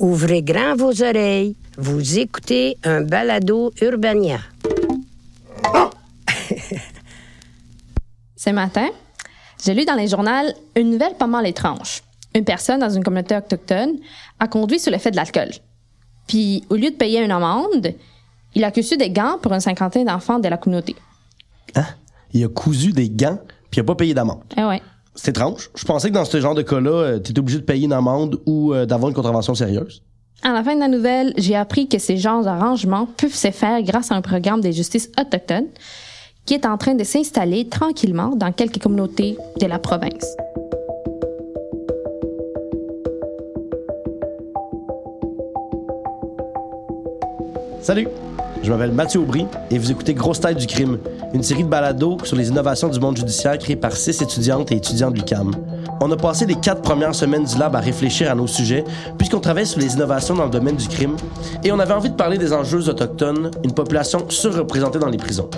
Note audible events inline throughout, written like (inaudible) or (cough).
Ouvrez grand vos oreilles. Vous écoutez un balado Urbania. (laughs) Ce matin, j'ai lu dans les journaux une nouvelle pas mal étrange. Une personne dans une communauté autochtone a conduit sur l'effet de l'alcool. Puis, au lieu de payer une amende, il a cousu des gants pour une cinquantaine d'enfants de la communauté. Hein? Il a cousu des gants, puis il a pas payé d'amende. Eh ouais. C'est étrange. Je pensais que dans ce genre de cas-là, tu étais obligé de payer une amende ou euh, d'avoir une contravention sérieuse. À la fin de la nouvelle, j'ai appris que ces genres d'arrangements peuvent se faire grâce à un programme de justice autochtone qui est en train de s'installer tranquillement dans quelques communautés de la province. Salut! Je m'appelle Mathieu Aubry et vous écoutez Grosse Tête du crime, une série de balados sur les innovations du monde judiciaire créée par six étudiantes et étudiants de l'UQAM. On a passé les quatre premières semaines du lab à réfléchir à nos sujets, puisqu'on travaille sur les innovations dans le domaine du crime, et on avait envie de parler des enjeux autochtones, une population surreprésentée dans les prisons.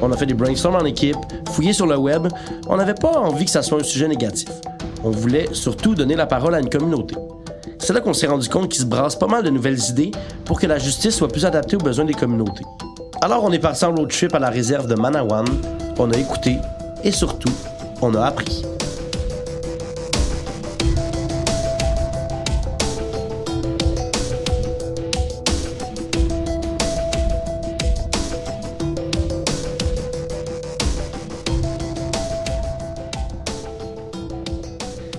On a fait des brainstorms en équipe, fouillé sur le web. On n'avait pas envie que ça soit un sujet négatif. On voulait surtout donner la parole à une communauté. C'est là qu'on s'est rendu compte qu'il se brasse pas mal de nouvelles idées pour que la justice soit plus adaptée aux besoins des communautés. Alors on est parti en road trip à la réserve de Manawan, on a écouté et surtout, on a appris.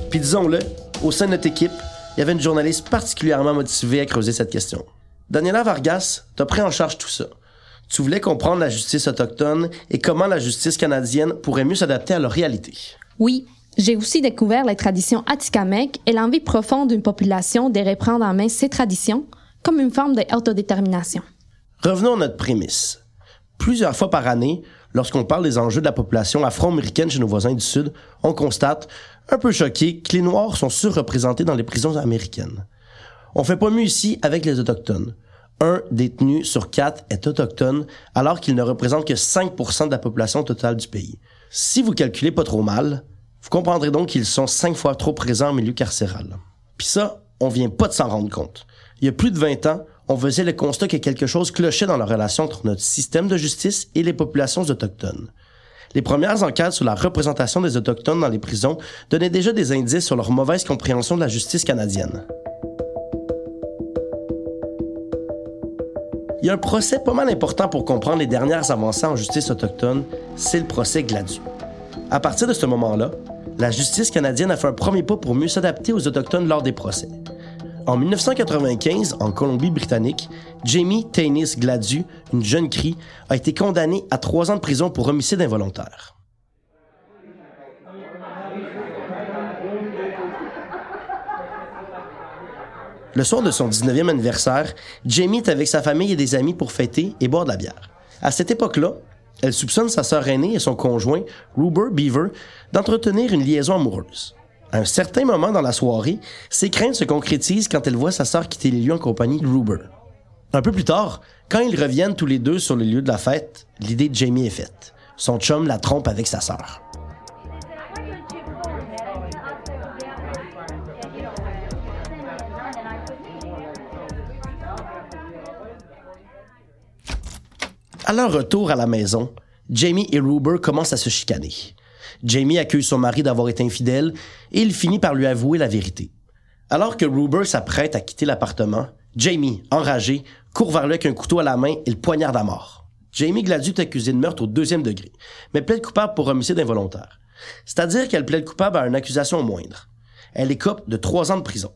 Puis disons-le, au sein de notre équipe, il y avait une journaliste particulièrement motivée à creuser cette question. Daniela Vargas, t'as pris en charge tout ça. Tu voulais comprendre la justice autochtone et comment la justice canadienne pourrait mieux s'adapter à leur réalité. Oui, j'ai aussi découvert les traditions atikamekw et l'envie profonde d'une population de reprendre en main ces traditions comme une forme d'autodétermination. Revenons à notre prémisse. Plusieurs fois par année, lorsqu'on parle des enjeux de la population afro-américaine chez nos voisins du Sud, on constate un peu choqué que les Noirs sont surreprésentés dans les prisons américaines. On fait pas mieux ici avec les Autochtones. Un détenu sur quatre est autochtone, alors qu'il ne représente que 5% de la population totale du pays. Si vous calculez pas trop mal, vous comprendrez donc qu'ils sont cinq fois trop présents en milieu carcéral. Puis ça, on vient pas de s'en rendre compte. Il y a plus de 20 ans, on faisait le constat que quelque chose clochait dans la relation entre notre système de justice et les populations autochtones. Les premières enquêtes sur la représentation des Autochtones dans les prisons donnaient déjà des indices sur leur mauvaise compréhension de la justice canadienne. Il y a un procès pas mal important pour comprendre les dernières avancées en justice autochtone, c'est le procès Gladu. À partir de ce moment-là, la justice canadienne a fait un premier pas pour mieux s'adapter aux Autochtones lors des procès. En 1995, en Colombie-Britannique, Jamie Tanis Gladu, une jeune crie, a été condamnée à trois ans de prison pour homicide involontaire. Le soir de son 19e anniversaire, Jamie est avec sa famille et des amis pour fêter et boire de la bière. À cette époque-là, elle soupçonne sa sœur aînée et son conjoint, Ruber Beaver, d'entretenir une liaison amoureuse. À un certain moment dans la soirée, ses craintes se concrétisent quand elle voit sa sœur quitter les lieux en compagnie de Ruber. Un peu plus tard, quand ils reviennent tous les deux sur le lieu de la fête, l'idée de Jamie est faite. Son chum la trompe avec sa sœur. À leur retour à la maison, Jamie et Ruber commencent à se chicaner. Jamie accuse son mari d'avoir été infidèle et il finit par lui avouer la vérité. Alors que Ruber s'apprête à quitter l'appartement, Jamie, enragé, court vers lui avec un couteau à la main et le poignarde à mort. Jamie Gladu est accusée de meurtre au deuxième degré, mais plaide coupable pour homicide involontaire. C'est-à-dire qu'elle plaide coupable à une accusation moindre. Elle écope de trois ans de prison.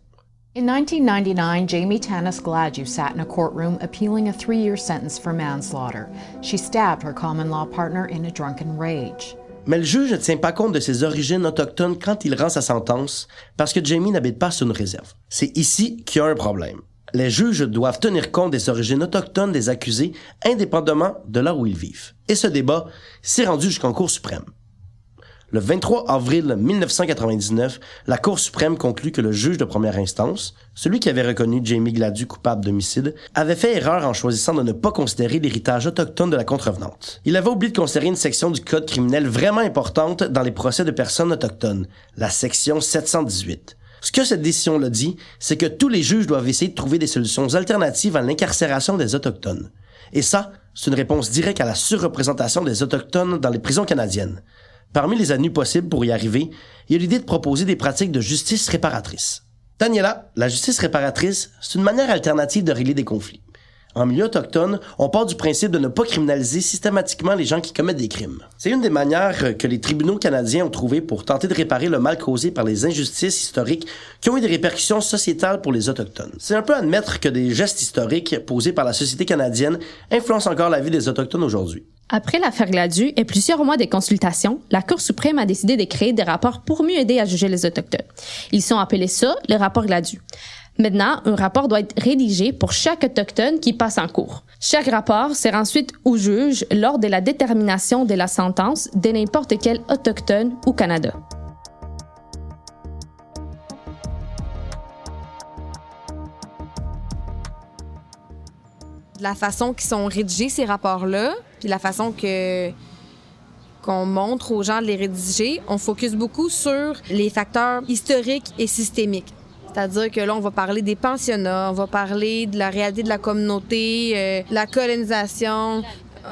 In 1999, Jamie Tanis Gladu sat in a courtroom appealing a three year sentence for manslaughter. She stabbed her common law partner in a drunken rage. Mais le juge ne tient pas compte de ses origines autochtones quand il rend sa sentence parce que Jamie n'habite pas sur une réserve. C'est ici qu'il y a un problème. Les juges doivent tenir compte des origines autochtones des accusés indépendamment de là où ils vivent. Et ce débat s'est rendu jusqu'en Cour suprême. Le 23 avril 1999, la Cour suprême conclut que le juge de première instance, celui qui avait reconnu Jamie Gladu coupable d'homicide, avait fait erreur en choisissant de ne pas considérer l'héritage autochtone de la contrevenante. Il avait oublié de considérer une section du code criminel vraiment importante dans les procès de personnes autochtones, la section 718. Ce que cette décision-là dit, c'est que tous les juges doivent essayer de trouver des solutions alternatives à l'incarcération des Autochtones. Et ça, c'est une réponse directe à la surreprésentation des Autochtones dans les prisons canadiennes. Parmi les avenues possibles pour y arriver, il y a l'idée de proposer des pratiques de justice réparatrice. Daniela, la justice réparatrice, c'est une manière alternative de régler des conflits. En milieu autochtone, on part du principe de ne pas criminaliser systématiquement les gens qui commettent des crimes. C'est une des manières que les tribunaux canadiens ont trouvé pour tenter de réparer le mal causé par les injustices historiques qui ont eu des répercussions sociétales pour les Autochtones. C'est un peu admettre que des gestes historiques posés par la société canadienne influencent encore la vie des Autochtones aujourd'hui. Après l'affaire Gladu et plusieurs mois de consultations, la Cour suprême a décidé de créer des rapports pour mieux aider à juger les Autochtones. Ils sont appelés ça le rapport Gladu. Maintenant, un rapport doit être rédigé pour chaque autochtone qui passe en cours. Chaque rapport sert ensuite au juge lors de la détermination de la sentence de n'importe quel autochtone ou Canada. la façon qu'ils sont rédigés, ces rapports-là, puis la façon que qu'on montre aux gens de les rédiger, on focus beaucoup sur les facteurs historiques et systémiques. C'est-à-dire que là, on va parler des pensionnats, on va parler de la réalité de la communauté, euh, la colonisation,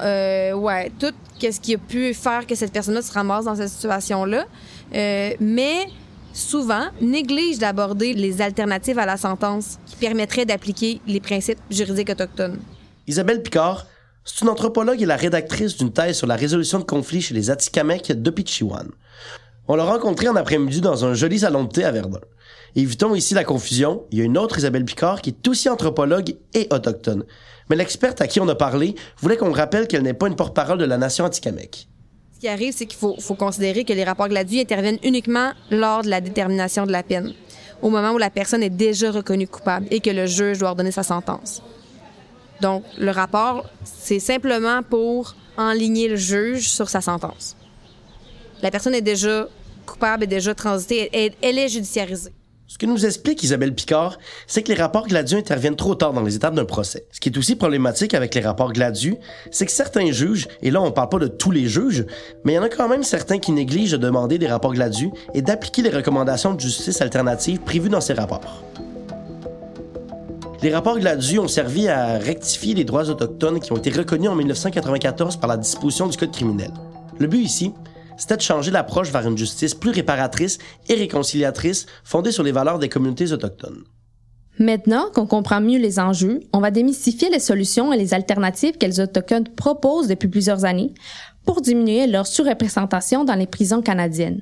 euh, ouais, tout ce qui a pu faire que cette personne-là se ramasse dans cette situation-là. Euh, mais souvent, néglige d'aborder les alternatives à la sentence qui permettraient d'appliquer les principes juridiques autochtones. Isabelle Picard, c'est une anthropologue et la rédactrice d'une thèse sur la résolution de conflits chez les Atikamekw de Pichiwan. On l'a rencontrée en après-midi dans un joli salon de thé à Verdun. Évitons ici la confusion, il y a une autre Isabelle Picard qui est aussi anthropologue et autochtone. Mais l'experte à qui on a parlé voulait qu'on rappelle qu'elle n'est pas une porte-parole de la nation Atikamekw. Ce qui arrive, c'est qu'il faut, considérer que les rapports Gladue interviennent uniquement lors de la détermination de la peine, au moment où la personne est déjà reconnue coupable et que le juge doit ordonner sa sentence. Donc, le rapport, c'est simplement pour enligner le juge sur sa sentence. La personne est déjà coupable, est déjà transitée, elle, elle est judiciarisée. Ce que nous explique Isabelle Picard, c'est que les rapports Gladu interviennent trop tard dans les étapes d'un procès. Ce qui est aussi problématique avec les rapports Gladu, c'est que certains juges, et là on parle pas de tous les juges, mais il y en a quand même certains qui négligent de demander des rapports Gladu et d'appliquer les recommandations de justice alternative prévues dans ces rapports. Les rapports Gladu ont servi à rectifier les droits autochtones qui ont été reconnus en 1994 par la disposition du Code criminel. Le but ici, c'était de changer l'approche vers une justice plus réparatrice et réconciliatrice fondée sur les valeurs des communautés autochtones. Maintenant qu'on comprend mieux les enjeux, on va démystifier les solutions et les alternatives que les Autochtones proposent depuis plusieurs années pour diminuer leur surreprésentation dans les prisons canadiennes.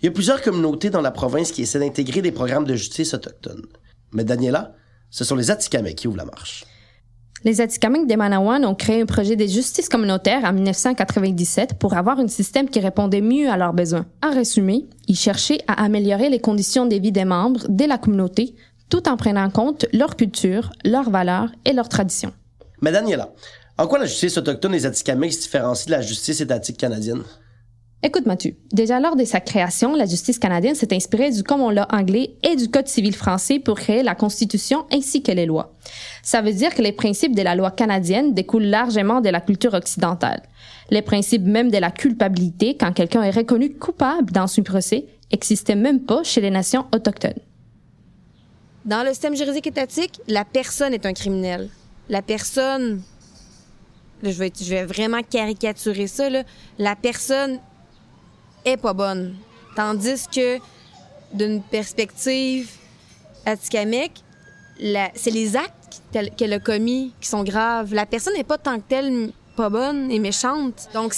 Il y a plusieurs communautés dans la province qui essaient d'intégrer des programmes de justice autochtone. Mais Daniela, ce sont les Atikamekw qui ouvrent la marche. Les Atikamekw des Manawan ont créé un projet de justice communautaire en 1997 pour avoir un système qui répondait mieux à leurs besoins. En résumé, ils cherchaient à améliorer les conditions de vie des membres de la communauté tout en prenant en compte leur culture, leurs valeurs et leurs traditions. Mais Daniela, en quoi la justice autochtone des Atikamekw se différencie de la justice étatique canadienne? Écoute Mathieu, déjà lors de sa création, la justice canadienne s'est inspirée du common law anglais et du Code civil français pour créer la Constitution ainsi que les lois. Ça veut dire que les principes de la loi canadienne découlent largement de la culture occidentale. Les principes même de la culpabilité quand quelqu'un est reconnu coupable dans un procès n'existaient même pas chez les nations autochtones. Dans le système juridique étatique, la personne est un criminel. La personne, je vais, je vais vraiment caricaturer ça, là. la personne est pas bonne. Tandis que d'une perspective atikamekw, c'est les actes qu'elle a commis qui sont graves. La personne n'est pas tant que telle pas bonne et méchante. Donc,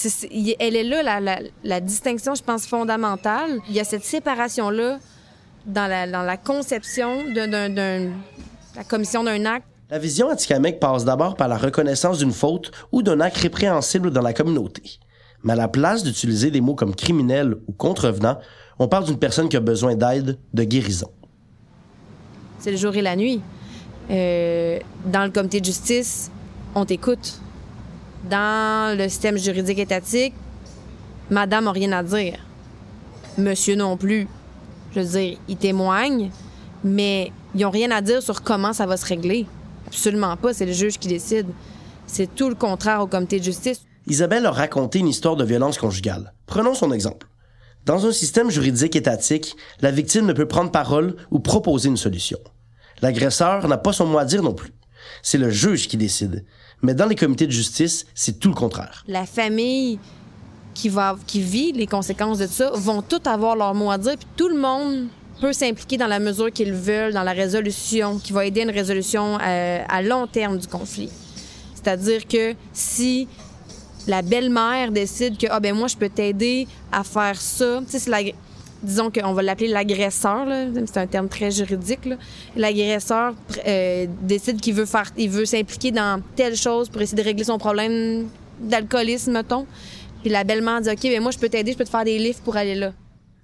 elle est là, la, distinction, je pense, fondamentale. Il y a cette séparation-là dans la, conception de la commission d'un acte. La vision atikamekw passe d'abord par la reconnaissance d'une faute ou d'un acte répréhensible dans la communauté. Mais à la place d'utiliser des mots comme criminel ou contrevenant, on parle d'une personne qui a besoin d'aide, de guérison. C'est le jour et la nuit. Euh, dans le comité de justice, on t'écoute. Dans le système juridique étatique, madame n'a rien à dire. Monsieur non plus. Je veux dire, ils témoignent, mais ils n'ont rien à dire sur comment ça va se régler. Absolument pas, c'est le juge qui décide. C'est tout le contraire au comité de justice. Isabelle a raconté une histoire de violence conjugale. Prenons son exemple. Dans un système juridique étatique, la victime ne peut prendre parole ou proposer une solution. L'agresseur n'a pas son mot à dire non plus. C'est le juge qui décide. Mais dans les comités de justice, c'est tout le contraire. La famille qui, vit les conséquences de ça vont tout avoir leur mot à dire, puis tout le monde peut s'impliquer dans la mesure qu'ils veulent dans la résolution, qui va aider à une résolution euh, à long terme du conflit. C'est-à-dire que si la belle-mère décide que ah ben moi je peux t'aider à faire ça, tu sais disons qu'on va l'appeler l'agresseur, c'est un terme très juridique. L'agresseur euh, décide qu'il veut faire, il veut s'impliquer dans telle chose pour essayer de régler son problème d'alcoolisme, mettons. Puis la belle-mère dit OK, ben moi je peux t'aider, je peux te faire des livres pour aller là.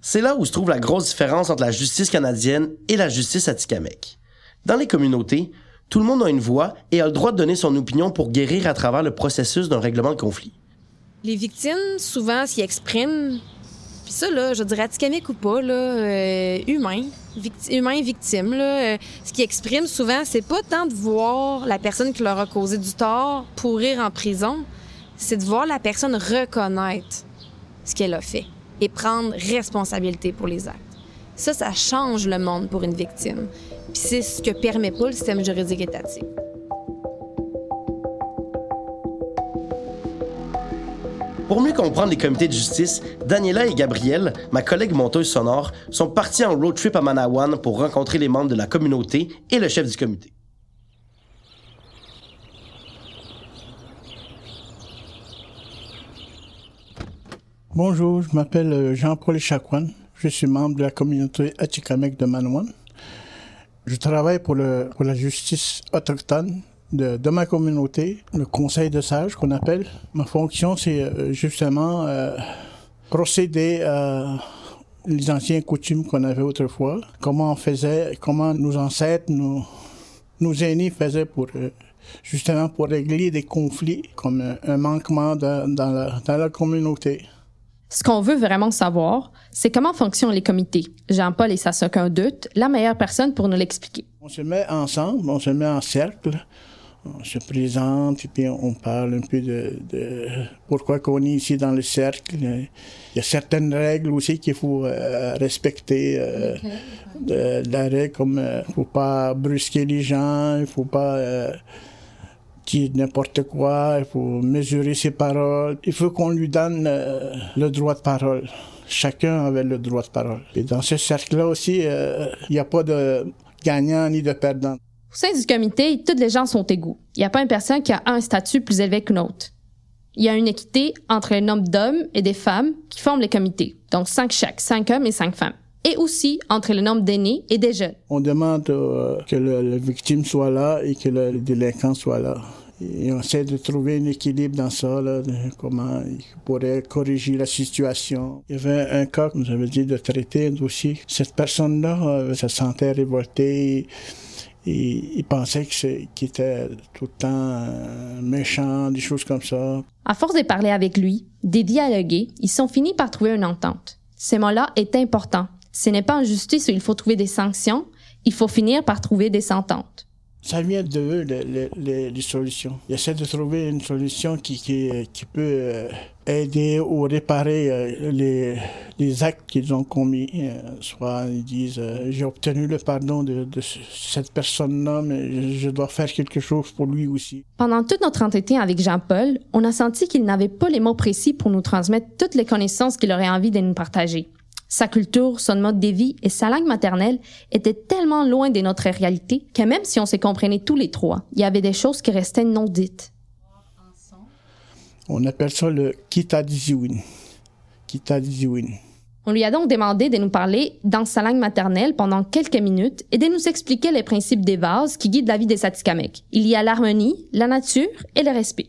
C'est là où se trouve la grosse différence entre la justice canadienne et la justice atikamekw. Dans les communautés, tout le monde a une voix et a le droit de donner son opinion pour guérir à travers le processus d'un règlement de conflit. Les victimes, souvent, s'y expriment puis ça, là, je dirais Atikamekw ou pas, là, euh, humain, humain victime, là, euh, ce qui exprime souvent, c'est pas tant de voir la personne qui leur a causé du tort pourrir en prison, c'est de voir la personne reconnaître ce qu'elle a fait et prendre responsabilité pour les actes. Ça, ça change le monde pour une victime. Puis c'est ce que permet pas le système juridique étatique. Pour mieux comprendre les comités de justice, Daniela et Gabrielle, ma collègue monteuse sonore, sont partis en road trip à Manawan pour rencontrer les membres de la communauté et le chef du comité. Bonjour, je m'appelle euh, Jean-Paul Chakwan. Je suis membre de la communauté Atikamek de Manawan. Je travaille pour, le, pour la justice autochtone de, ma communauté, le conseil de sages qu'on appelle. Ma fonction, c'est euh, justement euh, procéder à les anciens coutumes qu'on avait autrefois, comment on faisait, comment nos ancêtres, nos, nos aînés faisaient pour euh, justement pour régler des conflits comme un manquement dans, dans la communauté. Ce qu'on veut vraiment savoir, c'est comment fonctionnent les comités. Jean-Paul et sans aucun doute, la meilleure personne pour nous l'expliquer. On se met ensemble, on se met en cercle, on se présente et puis on parle un peu de, pourquoi qu'on est ici dans le cercle. Il y a certaines règles aussi qu'il faut euh, respecter. Euh, la règle comme il euh, faut pas brusquer les gens, il faut pas dire n'importe quoi, il faut mesurer ses paroles. Il faut qu'on lui donne le droit de parole. Chacun avait le droit de parole. Et dans ce cercle-là aussi, il n'y a pas de gagnant ni de perdant. Au sein du comité, toutes les gens sont égaux. Il n'y a pas une personne qui a un statut plus élevé qu'une autre. Il y a une équité entre un nombre d'hommes et des femmes qui forment les comités. Donc cinq chaque, cinq hommes et cinq femmes. Et aussi entre le nombre d'aînés et des jeunes. On demande euh, que la victime soit là et que le délinquant soit là. Et on essaie de trouver un équilibre dans ça, là, comment il pourrait corriger la situation. Il y avait un cas, comme j'avais dit, de traiter un dossier. Cette personne-là euh, se sentait révoltée il pensait qu'il était tout le temps euh, méchant, des choses comme ça. À force de parler avec lui, de dialoguer, ils sont finis par trouver une entente. Ce mot-là est important. Ce n'est pas en justice où il faut trouver des sanctions, il faut finir par trouver des ententes. Ça vient de eux, les, les, solutions. Ils essaient de trouver une solution qui, qui, qui peut euh, aider ou réparer euh, les, les actes qu'ils ont commis. Euh, soit ils disent j'ai obtenu le pardon de, de cette personne-là, mais je dois faire quelque chose pour lui aussi. Pendant tout notre entretien avec Jean-Paul, on a senti qu'il n'avait pas les mots précis pour nous transmettre toutes les connaissances qu'il aurait envie de nous partager. Sa culture, son mode de vie et sa langue maternelle étaient tellement loin de notre réalité que même si on se comprenait tous les trois, il y avait des choses qui restaient non dites. On appelle ça le. Kitadiziwin. On lui a donc demandé de nous parler dans sa langue maternelle pendant quelques minutes et de nous expliquer les principes des vases qui guident la vie des Satikamek. Il y a l'harmonie, la nature et le respect.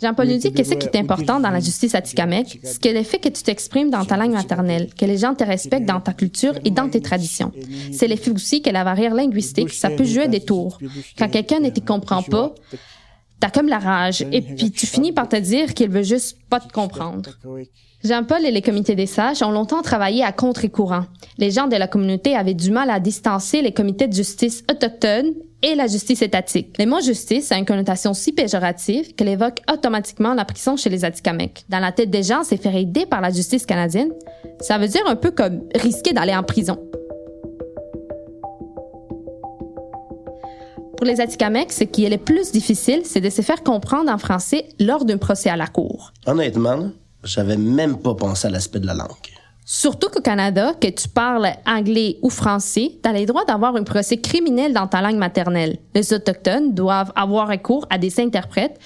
Jean-Paul nous dit que ce qui est important dans la justice atikamekw, c'est le fait que tu t'exprimes dans ta langue maternelle, que les gens te respectent dans ta culture et dans tes traditions. C'est le fait aussi que la barrière linguistique, ça peut jouer des tours. Quand quelqu'un ne te comprend pas, t'as comme la rage, et puis tu finis par te dire qu'il veut juste pas te comprendre. Jean-Paul et les comités des sages ont longtemps travaillé à contre-courant. Les gens de la communauté avaient du mal à distancer les comités de justice autochtones et la justice étatique. Le mot justice a une connotation si péjorative qu'elle évoque automatiquement la prison chez les Atikamekw. Dans la tête des gens, c'est faire aider par la justice canadienne. Ça veut dire un peu comme risquer d'aller en prison. Pour les Atikamekw, ce qui est le plus difficile, c'est de se faire comprendre en français lors d'un procès à la cour. Honnêtement, j'avais même pas pensé à l'aspect de la langue. Surtout qu'au Canada, que tu parles anglais ou français, tu as le droit d'avoir un procès criminel dans ta langue maternelle. Les Autochtones doivent avoir recours à des interprètes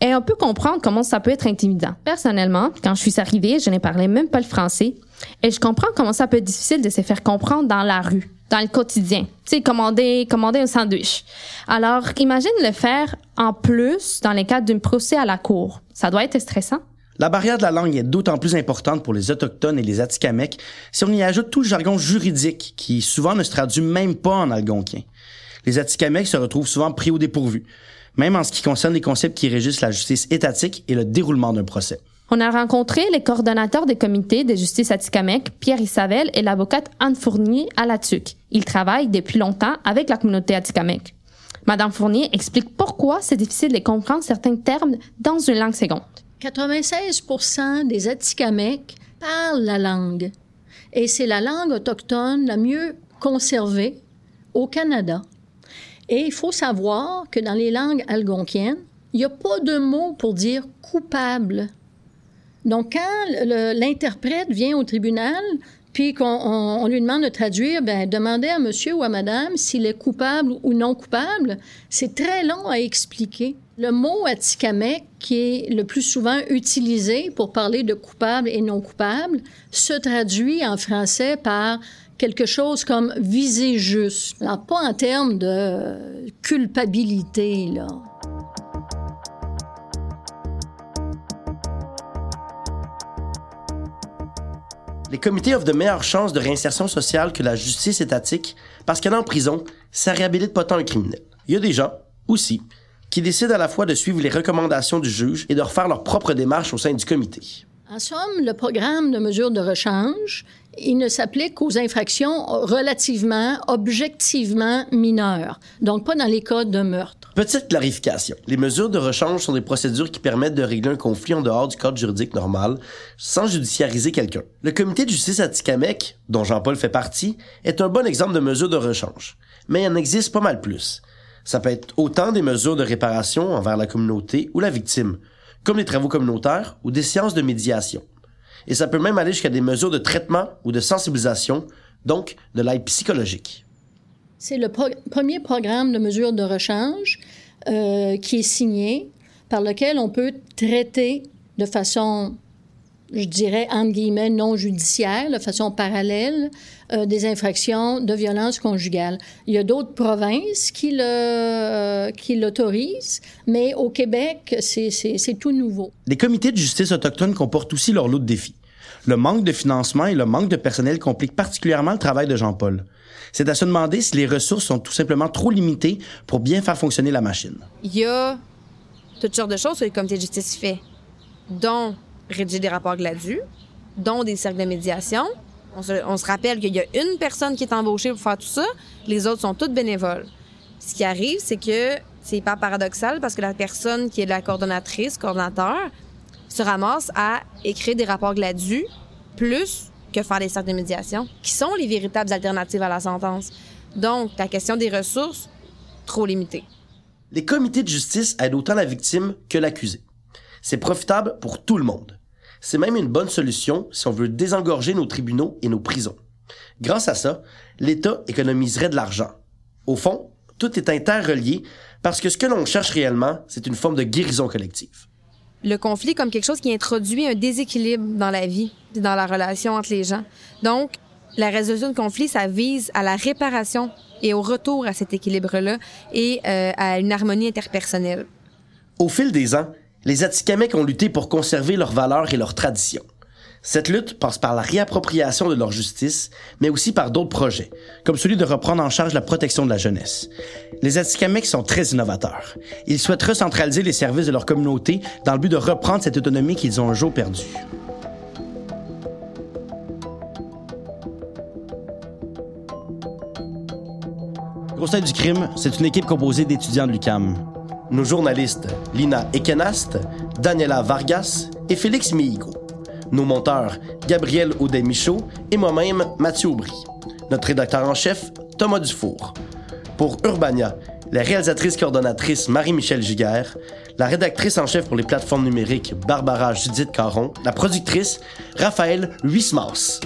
et on peut comprendre comment ça peut être intimidant. Personnellement, quand je suis arrivée, je ne parlais même pas le français et je comprends comment ça peut être difficile de se faire comprendre dans la rue, dans le quotidien. Tu sais, commander, commander un sandwich. Alors, imagine le faire en plus dans le cadre d'un procès à la cour. Ça doit être stressant. La barrière de la langue est d'autant plus importante pour les Autochtones et les Atikamekw si on y ajoute tout le jargon juridique qui souvent ne se traduit même pas en algonquin. Les Atikamekw se retrouvent souvent pris au dépourvu, même en ce qui concerne les concepts qui régissent la justice étatique et le déroulement d'un procès. On a rencontré les coordonnateurs des comités de justice Atikamekw, Pierre Isabelle et l'avocate Anne Fournier à la TUC. Ils travaillent depuis longtemps avec la communauté Atikamekw. Madame Fournier explique pourquoi c'est difficile de comprendre certains termes dans une langue seconde. 96% des Atikamekw parlent la langue. Et c'est la langue autochtone la mieux conservée au Canada. Et il faut savoir que dans les langues algonquiennes, il n'y a pas de mot pour dire coupable. Donc, quand l'interprète vient au tribunal, puis qu'on lui demande de traduire, ben, demandez à monsieur ou à madame s'il est coupable ou non coupable. C'est très long à expliquer. Le mot Atikamek, qui est le plus souvent utilisé pour parler de coupable et non coupable, se traduit en français par quelque chose comme viser juste. Alors, pas en termes de culpabilité, là. Les comités offrent de meilleures chances de réinsertion sociale que la justice étatique parce qu'aller en prison, ça réhabilite pas tant un criminel. Il y a des gens, aussi, qui décident à la fois de suivre les recommandations du juge et de refaire leur propre démarche au sein du comité. En somme, le programme de mesures de rechange, il ne s'applique qu'aux infractions relativement, objectivement mineures, donc pas dans les cas de meurtre. Petite clarification. Les mesures de rechange sont des procédures qui permettent de régler un conflit en dehors du cadre juridique normal, sans judiciariser quelqu'un. Le comité de justice à Tikamek, dont Jean-Paul fait partie, est un bon exemple de mesures de rechange. Mais il en existe pas mal plus. Ça peut être autant des mesures de réparation envers la communauté ou la victime, comme des travaux communautaires ou des séances de médiation. Et ça peut même aller jusqu'à des mesures de traitement ou de sensibilisation, donc de l'aide psychologique. C'est le premier programme de mesures de rechange euh, qui est signé, par lequel on peut traiter de façon je dirais, entre guillemets, non judiciaire, de façon parallèle, euh, des infractions de violence conjugale. Il y a d'autres provinces qui le euh, qui l'autorisent, mais au Québec, c'est tout nouveau. Les comités de justice autochtone comportent aussi leur lot de défis. Le manque de financement et le manque de personnel compliquent particulièrement le travail de Jean-Paul. C'est à se demander si les ressources sont tout simplement trop limitées pour bien faire fonctionner la machine. Il y a toutes sortes de choses que le comité de justice fait, dont rédiger des rapports gladus, dont des cercles de médiation. On se, rappelle qu'il y a une personne qui est embauchée pour faire tout ça, les autres sont toutes bénévoles. Ce qui arrive, c'est que c'est pas paradoxal parce que la personne qui est la coordonnatrice, coordonnateur, se ramasse à écrire des rapports gladus plus que faire des cercles de médiation, qui sont les véritables alternatives à la sentence. Donc, la question des ressources, trop limitée. Les comités de justice aident autant la victime que l'accusé. C'est profitable pour tout le monde. C'est même une bonne solution si on veut désengorger nos tribunaux et nos prisons. Grâce à ça, l'État économiserait de l'argent. Au fond, tout est interrelié parce que ce que l'on cherche réellement, c'est une forme de guérison collective. Le conflit comme quelque chose qui introduit un déséquilibre dans la vie, dans la relation entre les gens. Donc, la résolution de conflit, ça vise à la réparation et au retour à cet équilibre-là et euh, à une harmonie interpersonnelle. Au fil des ans, les Atikamekw ont lutté pour conserver leurs valeurs et leurs traditions. Cette lutte passe par la réappropriation de leur justice, mais aussi par d'autres projets, comme celui de reprendre en charge la protection de la jeunesse. Les Atikamekw sont très innovateurs. Ils souhaitent recentraliser les services de leur communauté dans le but de reprendre cette autonomie qu'ils ont un jour perdue. Grosse du crime, c'est une équipe composée d'étudiants de l'UCAM. Nos journalistes, Lina Ekenast, Daniela Vargas et Félix Mihigo. Nos monteurs, Gabriel Audet-Michaud et moi-même, Mathieu Aubry. Notre rédacteur en chef, Thomas Dufour. Pour Urbania, la réalisatrice coordonnatrice Marie-Michel Giguère, la rédactrice en chef pour les plateformes numériques Barbara Judith Caron, la productrice Raphaël Huismas.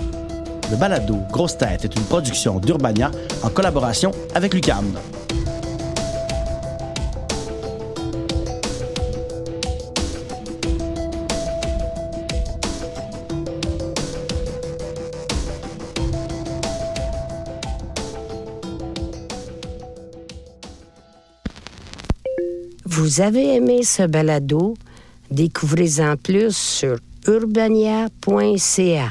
Le balado Grosse Tête est une production d'Urbania en collaboration avec l'UCAM. Vous avez aimé ce balado? Découvrez-en plus sur urbania.ca.